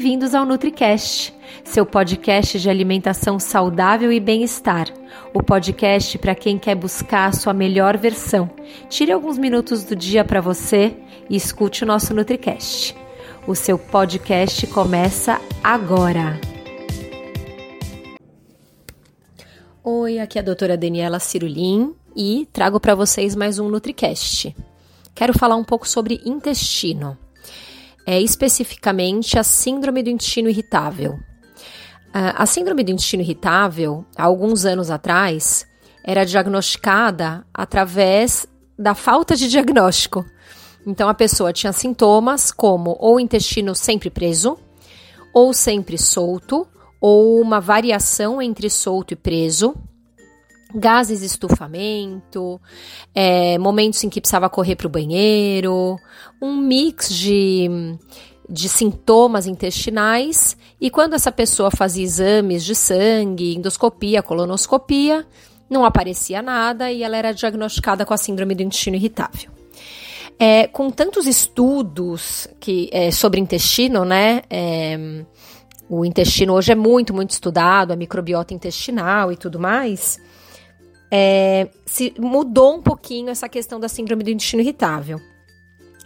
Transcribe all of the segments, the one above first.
bem-vindos ao NutriCast, seu podcast de alimentação saudável e bem-estar. O podcast para quem quer buscar a sua melhor versão. Tire alguns minutos do dia para você e escute o nosso NutriCast. O seu podcast começa agora. Oi, aqui é a doutora Daniela Cirulim e trago para vocês mais um NutriCast. Quero falar um pouco sobre intestino é especificamente a síndrome do intestino irritável. A síndrome do intestino irritável, há alguns anos atrás, era diagnosticada através da falta de diagnóstico. Então a pessoa tinha sintomas como ou intestino sempre preso, ou sempre solto, ou uma variação entre solto e preso, gases estufamento, é, momentos em que precisava correr para o banheiro, um mix de, de sintomas intestinais. E quando essa pessoa fazia exames de sangue, endoscopia, colonoscopia, não aparecia nada e ela era diagnosticada com a síndrome do intestino irritável. É, com tantos estudos que, é, sobre intestino, né? É, o intestino hoje é muito, muito estudado, a microbiota intestinal e tudo mais é, se mudou um pouquinho essa questão da síndrome do intestino irritável.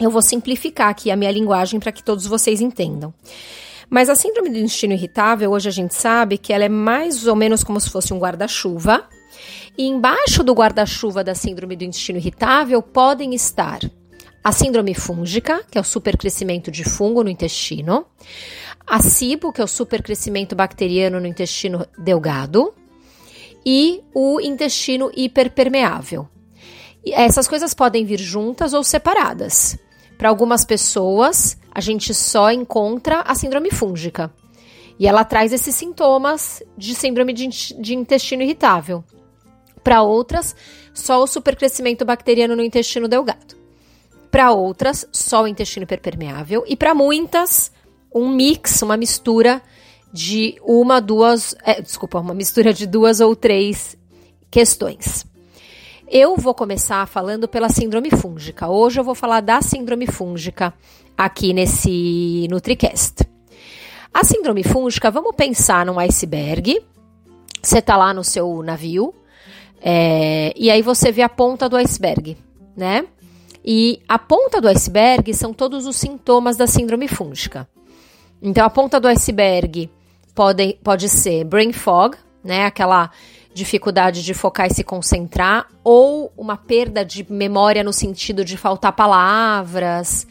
Eu vou simplificar aqui a minha linguagem para que todos vocês entendam. Mas a síndrome do intestino irritável, hoje a gente sabe que ela é mais ou menos como se fosse um guarda-chuva. E embaixo do guarda-chuva da síndrome do intestino irritável podem estar a síndrome fúngica, que é o supercrescimento de fungo no intestino, a SIBO, que é o supercrescimento bacteriano no intestino delgado, e o intestino hiperpermeável. E essas coisas podem vir juntas ou separadas. Para algumas pessoas, a gente só encontra a síndrome fúngica. E ela traz esses sintomas de síndrome de, de intestino irritável. Para outras, só o supercrescimento bacteriano no intestino delgado. Para outras, só o intestino hiperpermeável. E para muitas, um mix, uma mistura de uma, duas, é, desculpa, uma mistura de duas ou três questões. Eu vou começar falando pela síndrome fúngica. Hoje eu vou falar da síndrome fúngica aqui nesse NutriCast. A síndrome fúngica, vamos pensar num iceberg. Você está lá no seu navio é, e aí você vê a ponta do iceberg, né? E a ponta do iceberg são todos os sintomas da síndrome fúngica. Então, a ponta do iceberg pode, pode ser brain fog, né? Aquela dificuldade de focar e se concentrar, ou uma perda de memória no sentido de faltar palavras,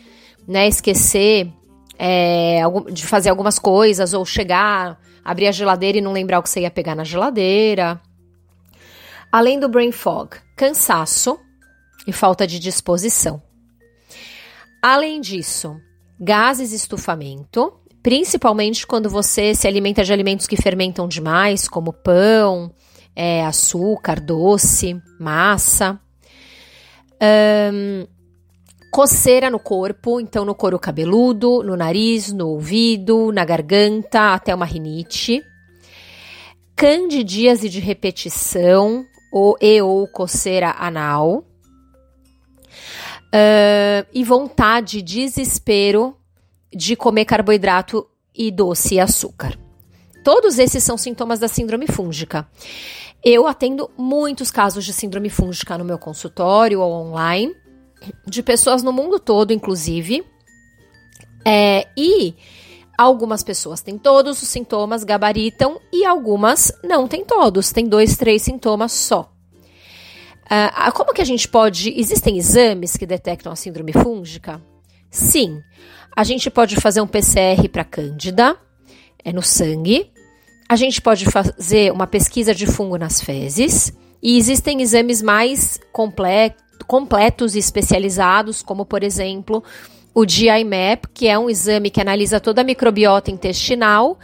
né? Esquecer é, de fazer algumas coisas, ou chegar, abrir a geladeira e não lembrar o que você ia pegar na geladeira. Além do brain fog, cansaço e falta de disposição. Além disso, gases estufamento, principalmente quando você se alimenta de alimentos que fermentam demais, como pão, é, açúcar, doce, massa. Um, coceira no corpo, então no couro cabeludo, no nariz, no ouvido, na garganta, até uma rinite. Candidíase de repetição ou, e ou coceira anal. Uh, e vontade, desespero de comer carboidrato e doce e açúcar. Todos esses são sintomas da síndrome fúngica. Eu atendo muitos casos de síndrome fúngica no meu consultório ou online, de pessoas no mundo todo, inclusive. É, e algumas pessoas têm todos os sintomas, gabaritam, e algumas não têm todos, têm dois, três sintomas só. Uh, como que a gente pode. Existem exames que detectam a síndrome fúngica? Sim. A gente pode fazer um PCR para Cândida, é no sangue. A gente pode fazer uma pesquisa de fungo nas fezes. E existem exames mais completos e especializados, como por exemplo o GI-MAP, que é um exame que analisa toda a microbiota intestinal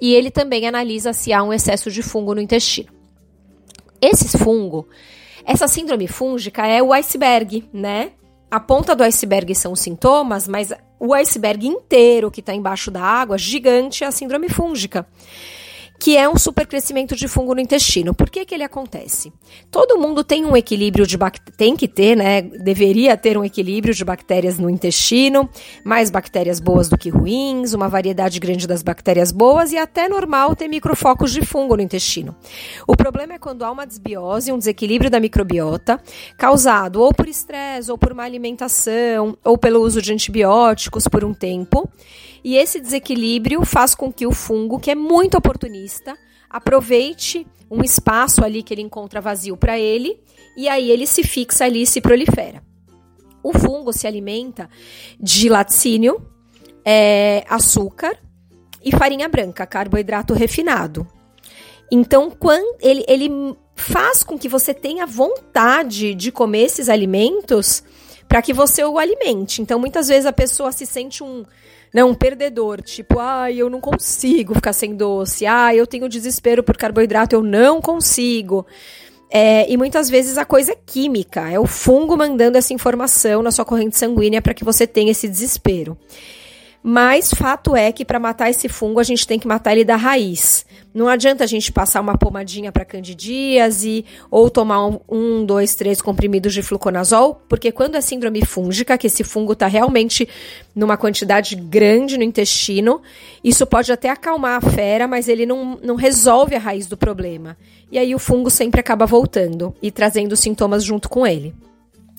e ele também analisa se há um excesso de fungo no intestino. Esse fungo, essa síndrome fúngica é o iceberg, né? A ponta do iceberg são os sintomas, mas o iceberg inteiro que está embaixo da água, gigante, é a síndrome fúngica, que é um supercrescimento de fungo no intestino. Por que, que ele acontece? Todo mundo tem um equilíbrio de bactérias, tem que ter, né? Deveria ter um equilíbrio de bactérias no intestino, mais bactérias boas do que ruins, uma variedade grande das bactérias boas e até normal ter microfocos de fungo no intestino. O problema é quando há uma desbiose, um desequilíbrio da microbiota, causado ou por estresse, ou por má alimentação, ou pelo uso de antibióticos por um tempo. E esse desequilíbrio faz com que o fungo, que é muito oportunista, aproveite um espaço ali que ele encontra vazio para ele e aí ele se fixa ali e se prolifera. O fungo se alimenta de laticínio, é, açúcar e farinha branca, carboidrato refinado. Então, quando ele, ele faz com que você tenha vontade de comer esses alimentos para que você o alimente. Então, muitas vezes a pessoa se sente um não, um perdedor, tipo, ah, eu não consigo ficar sem doce, ah, eu tenho desespero por carboidrato, eu não consigo. É, e muitas vezes a coisa é química, é o fungo mandando essa informação na sua corrente sanguínea para que você tenha esse desespero. Mas fato é que para matar esse fungo a gente tem que matar ele da raiz. Não adianta a gente passar uma pomadinha para candidíase ou tomar um, um, dois, três comprimidos de fluconazol, porque quando é síndrome fúngica, que esse fungo está realmente numa quantidade grande no intestino, isso pode até acalmar a fera, mas ele não, não resolve a raiz do problema. E aí o fungo sempre acaba voltando e trazendo sintomas junto com ele.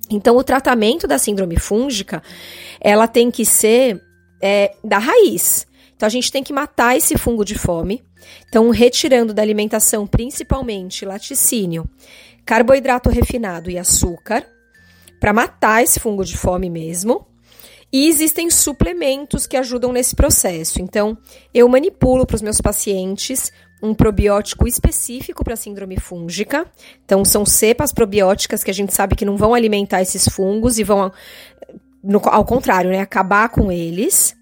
Então, o tratamento da síndrome fúngica, ela tem que ser é, da raiz. Então a gente tem que matar esse fungo de fome. Então, retirando da alimentação principalmente laticínio, carboidrato refinado e açúcar, para matar esse fungo de fome mesmo. E existem suplementos que ajudam nesse processo. Então, eu manipulo para os meus pacientes um probiótico específico para síndrome fúngica. Então, são cepas probióticas que a gente sabe que não vão alimentar esses fungos e vão no, ao contrário, né, acabar com eles.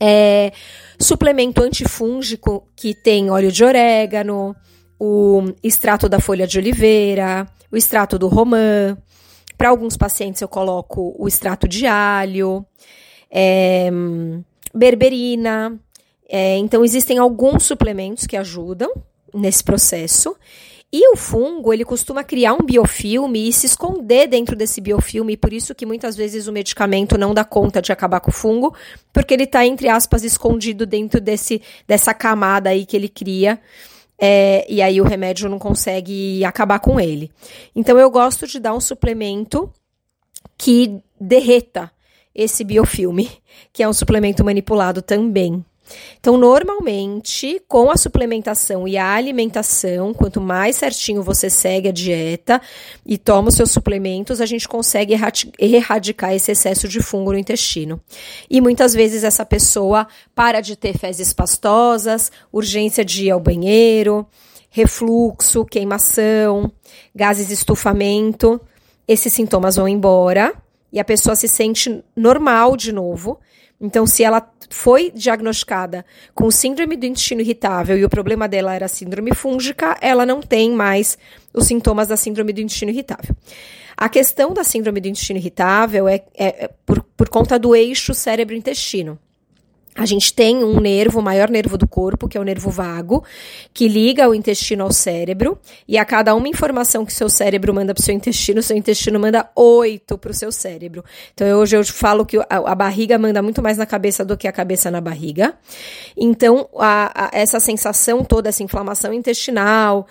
É, suplemento antifúngico que tem óleo de orégano, o extrato da folha de oliveira, o extrato do romã. Para alguns pacientes eu coloco o extrato de alho, é, berberina. É, então existem alguns suplementos que ajudam nesse processo. E o fungo, ele costuma criar um biofilme e se esconder dentro desse biofilme, e por isso que muitas vezes o medicamento não dá conta de acabar com o fungo, porque ele está, entre aspas, escondido dentro desse, dessa camada aí que ele cria. É, e aí o remédio não consegue acabar com ele. Então eu gosto de dar um suplemento que derreta esse biofilme, que é um suplemento manipulado também. Então, normalmente, com a suplementação e a alimentação, quanto mais certinho você segue a dieta e toma os seus suplementos, a gente consegue erradicar esse excesso de fungo no intestino. E muitas vezes essa pessoa para de ter fezes pastosas, urgência de ir ao banheiro, refluxo, queimação, gases estufamento. Esses sintomas vão embora e a pessoa se sente normal de novo então, se ela foi diagnosticada com síndrome do intestino irritável e o problema dela era síndrome fúngica, ela não tem mais os sintomas da síndrome do intestino irritável. A questão da síndrome do intestino irritável é, é, é por, por conta do eixo cérebro-intestino. A gente tem um nervo, o maior nervo do corpo, que é o nervo vago, que liga o intestino ao cérebro, e a cada uma informação que seu cérebro manda para o seu intestino, seu intestino manda oito para o seu cérebro. Então, hoje eu falo que a, barriga manda muito mais na cabeça do que a cabeça na barriga. Então, a, a, essa sensação toda, essa inflamação intestinal,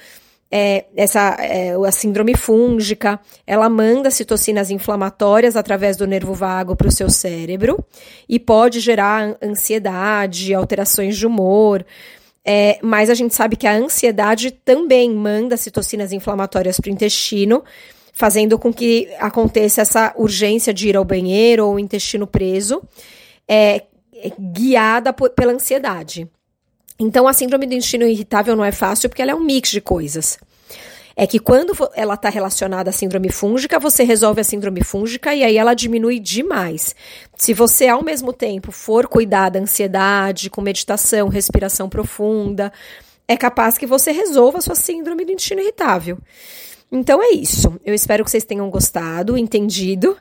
é, essa é, a síndrome fúngica, ela manda citocinas inflamatórias através do nervo vago para o seu cérebro e pode gerar ansiedade, alterações de humor. É, mas a gente sabe que a ansiedade também manda citocinas inflamatórias para o intestino, fazendo com que aconteça essa urgência de ir ao banheiro ou intestino preso, é, guiada por, pela ansiedade. Então, a síndrome do intestino irritável não é fácil porque ela é um mix de coisas. É que quando ela está relacionada à síndrome fúngica, você resolve a síndrome fúngica e aí ela diminui demais. Se você, ao mesmo tempo, for cuidar da ansiedade, com meditação, respiração profunda, é capaz que você resolva a sua síndrome do intestino irritável. Então é isso. Eu espero que vocês tenham gostado, entendido.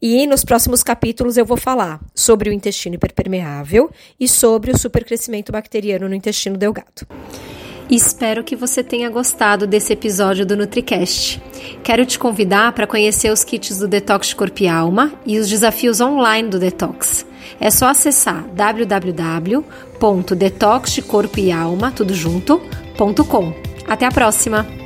E nos próximos capítulos eu vou falar sobre o intestino hiperpermeável e sobre o supercrescimento bacteriano no intestino delgado. Espero que você tenha gostado desse episódio do NutriCast. Quero te convidar para conhecer os kits do Detox de Corpo e Alma e os desafios online do Detox. É só acessar www.detoxdecorpoealma, tudo junto, .com. Até a próxima!